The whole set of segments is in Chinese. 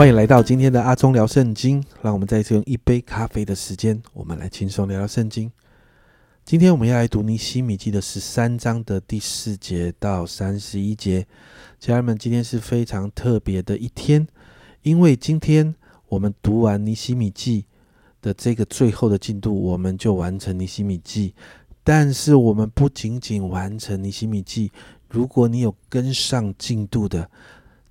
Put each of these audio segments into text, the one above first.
欢迎来到今天的阿忠聊圣经。让我们再次用一杯咖啡的时间，我们来轻松聊聊圣经。今天我们要来读尼西米记的十三章的第四节到三十一节。家人们，今天是非常特别的一天，因为今天我们读完尼西米记的这个最后的进度，我们就完成尼西米记。但是我们不仅仅完成尼西米记，如果你有跟上进度的，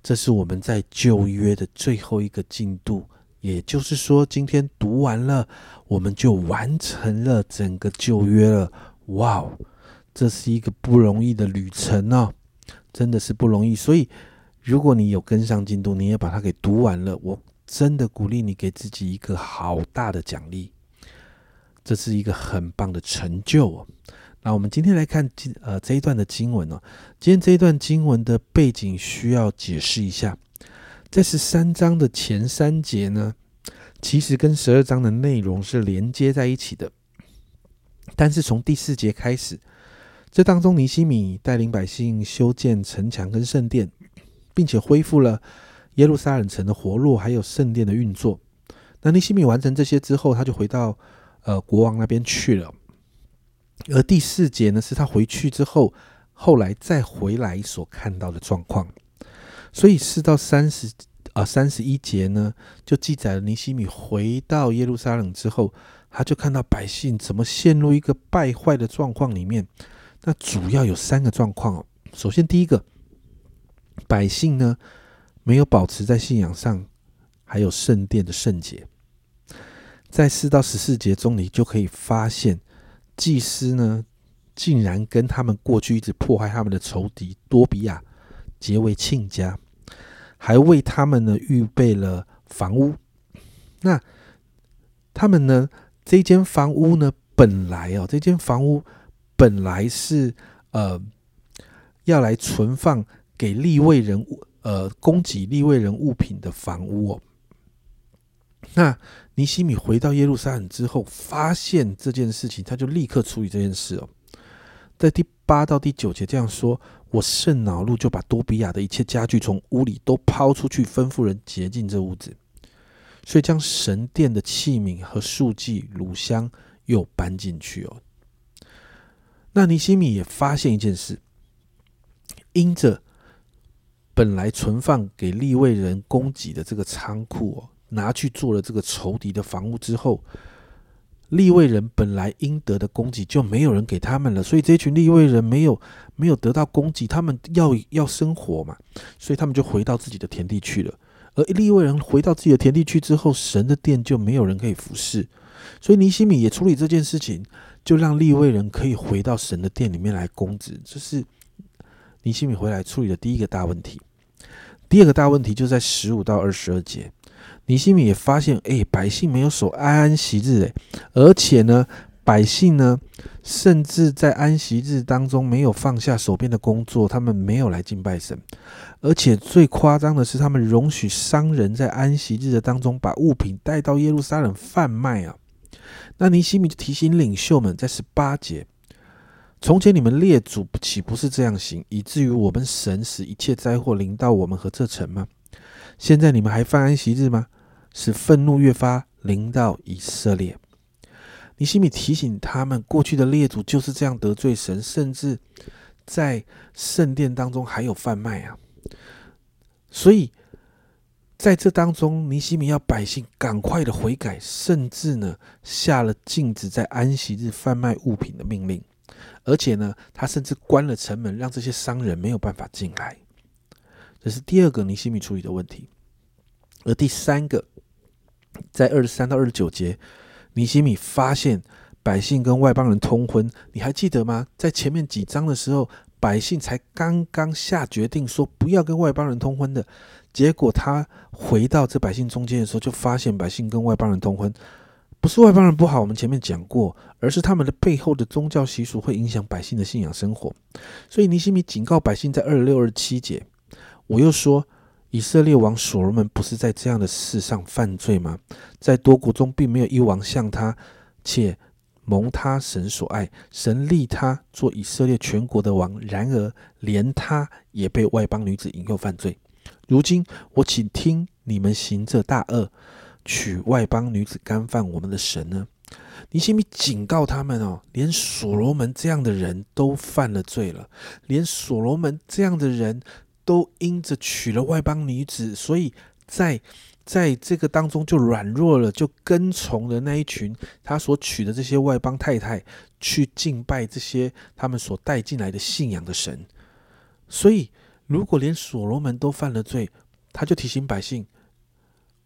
这是我们在旧约的最后一个进度。也就是说，今天读完了，我们就完成了整个旧约了。哇哦，这是一个不容易的旅程哦，真的是不容易。所以，如果你有跟上进度，你也把它给读完了，我真的鼓励你给自己一个好大的奖励。这是一个很棒的成就哦。那我们今天来看经呃这一段的经文哦。今天这一段经文的背景需要解释一下。在十三章的前三节呢，其实跟十二章的内容是连接在一起的。但是从第四节开始，这当中尼西米带领百姓修建城墙跟圣殿，并且恢复了耶路撒冷城的活络，还有圣殿的运作。那尼西米完成这些之后，他就回到呃国王那边去了。而第四节呢，是他回去之后，后来再回来所看到的状况。所以四到三十啊三十一节呢，就记载了尼西米回到耶路撒冷之后，他就看到百姓怎么陷入一个败坏的状况里面。那主要有三个状况哦。首先第一个，百姓呢没有保持在信仰上，还有圣殿的圣洁。在四到十四节中，你就可以发现，祭司呢竟然跟他们过去一直迫害他们的仇敌多比亚。结为亲家，还为他们呢预备了房屋。那他们呢这间房屋呢本来哦，这间房屋本来是呃要来存放给立位人物呃供给立位人物品的房屋哦。那尼西米回到耶路撒冷之后，发现这件事情，他就立刻处理这件事哦。在第八到第九节这样说。我甚恼怒，就把多比亚的一切家具从屋里都抛出去，吩咐人洁净这屋子。所以将神殿的器皿和数祭乳香又搬进去哦。那尼西米也发现一件事：因着本来存放给立位人供给的这个仓库哦，拿去做了这个仇敌的房屋之后。立位人本来应得的供给就没有人给他们了，所以这群立位人没有没有得到供给，他们要要生活嘛，所以他们就回到自己的田地去了。而立位人回到自己的田地去之后，神的殿就没有人可以服侍，所以尼西米也处理这件事情，就让立位人可以回到神的殿里面来供职。这是尼西米回来处理的第一个大问题。第二个大问题就在十五到二十二节。尼西米也发现，哎，百姓没有守安息日，哎，而且呢，百姓呢，甚至在安息日当中没有放下手边的工作，他们没有来敬拜神，而且最夸张的是，他们容许商人在安息日的当中把物品带到耶路撒冷贩卖啊。那尼西米就提醒领袖们，在十八节，从前你们列祖岂不是这样行，以至于我们神使一切灾祸临到我们和这城吗？现在你们还犯安息日吗？使愤怒越发临到以色列。尼西米提醒他们，过去的列祖就是这样得罪神，甚至在圣殿当中还有贩卖啊。所以在这当中，尼西米要百姓赶快的悔改，甚至呢下了禁止在安息日贩卖物品的命令，而且呢，他甚至关了城门，让这些商人没有办法进来。这是第二个尼西米处理的问题，而第三个。在二十三到二十九节，尼西米发现百姓跟外邦人通婚，你还记得吗？在前面几章的时候，百姓才刚刚下决定说不要跟外邦人通婚的，结果他回到这百姓中间的时候，就发现百姓跟外邦人通婚，不是外邦人不好，我们前面讲过，而是他们的背后的宗教习俗会影响百姓的信仰生活。所以尼西米警告百姓，在二十六、二七节，我又说。以色列王所罗门不是在这样的事上犯罪吗？在多国中，并没有一王像他，且蒙他神所爱，神立他做以色列全国的王。然而，连他也被外邦女子引诱犯罪。如今我请听你们行这大恶，娶外邦女子干犯我们的神呢？尼西米警告他们哦，连所罗门这样的人都犯了罪了，连所罗门这样的人都因着娶了外邦女子，所以在在这个当中就软弱了，就跟从了那一群他所娶的这些外邦太太去敬拜这些他们所带进来的信仰的神。所以，如果连所罗门都犯了罪，他就提醒百姓：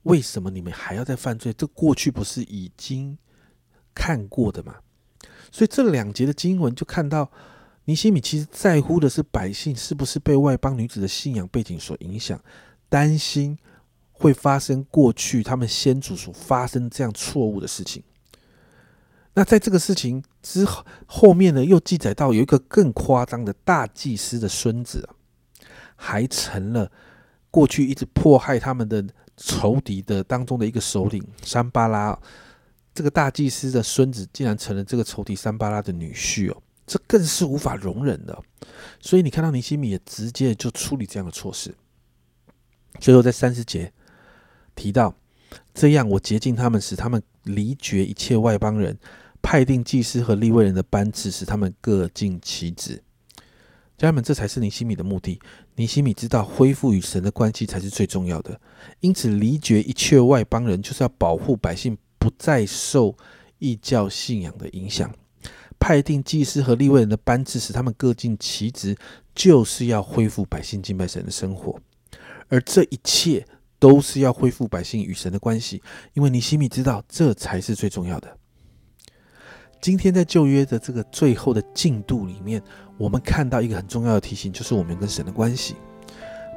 为什么你们还要再犯罪？这过去不是已经？看过的吗，所以这两节的经文就看到尼西米其实在乎的是百姓是不是被外邦女子的信仰背景所影响，担心会发生过去他们先祖所发生这样错误的事情。那在这个事情之后后面呢，又记载到有一个更夸张的大祭司的孙子，还成了过去一直迫害他们的仇敌的当中的一个首领山巴拉。这个大祭司的孙子竟然成了这个仇敌三巴拉的女婿哦，更是无法容忍的。所以你看到尼西米也直接就处理这样的措施。最后在三十节提到，这样我洁净他们，使他们离绝一切外邦人，派定祭司和立位人的班次，使他们各尽其职。家人们，这才是尼西米的目的。尼西米知道恢复与神的关系才是最重要的，因此离绝一切外邦人，就是要保护百姓。不再受异教信仰的影响，派定祭司和立位人的班次，使他们各尽其职，就是要恢复百姓敬拜神的生活。而这一切都是要恢复百姓与神的关系，因为尼西米知道这才是最重要的。今天在旧约的这个最后的进度里面，我们看到一个很重要的提醒，就是我们跟神的关系，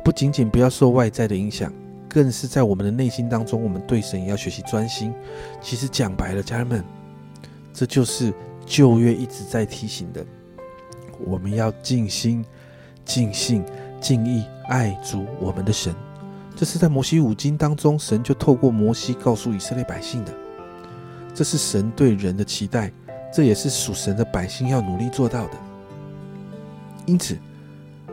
不仅仅不要受外在的影响。更是在我们的内心当中，我们对神也要学习专心。其实讲白了，家人们，这就是旧约一直在提醒的：我们要尽心、尽性、尽意爱主我们的神。这是在摩西五经当中，神就透过摩西告诉以色列百姓的。这是神对人的期待，这也是属神的百姓要努力做到的。因此，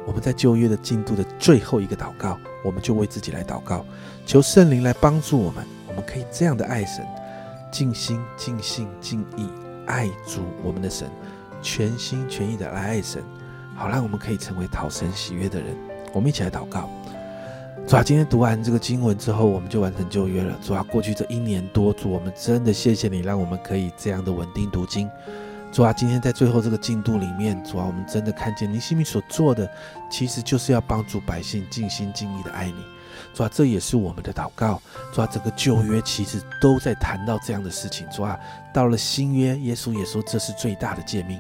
我们在旧约的进度的最后一个祷告。我们就为自己来祷告，求圣灵来帮助我们。我们可以这样的爱神，尽心、尽性、尽意爱主我们的神，全心全意的来爱神，好让我们可以成为讨神喜悦的人。我们一起来祷告。主啊，今天读完这个经文之后，我们就完成旧约了。主啊，过去这一年多，主我们真的谢谢你，让我们可以这样的稳定读经。主啊，今天在最后这个进度里面，主啊，我们真的看见你心里所做的，其实就是要帮助百姓尽心尽意的爱你。主啊，这也是我们的祷告。主啊，整个旧约其实都在谈到这样的事情。主啊，到了新约，耶稣也说这是最大的诫命。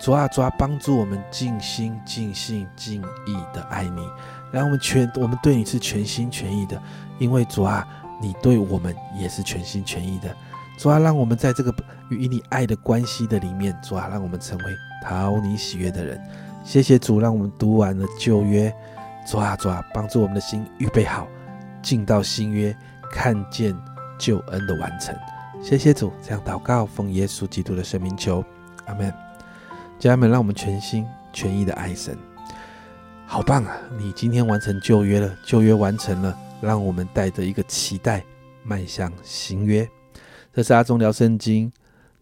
主啊，主啊，帮助我们尽心尽性尽意的爱你，让我们全我们对你是全心全意的，因为主啊，你对我们也是全心全意的。主啊，让我们在这个与你爱的关系的里面，主啊，让我们成为讨你喜悦的人。谢谢主，让我们读完了旧约，抓啊，抓，帮助我们的心预备好，进到新约，看见救恩的完成。谢谢主，这样祷告，奉耶稣基督的圣名求，阿门。家人们，让我们全心全意的爱神，好棒啊！你今天完成旧约了，旧约完成了，让我们带着一个期待，迈向新约。这是阿忠聊圣经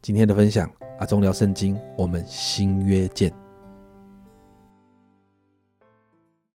今天的分享，阿忠聊圣经，我们新约见。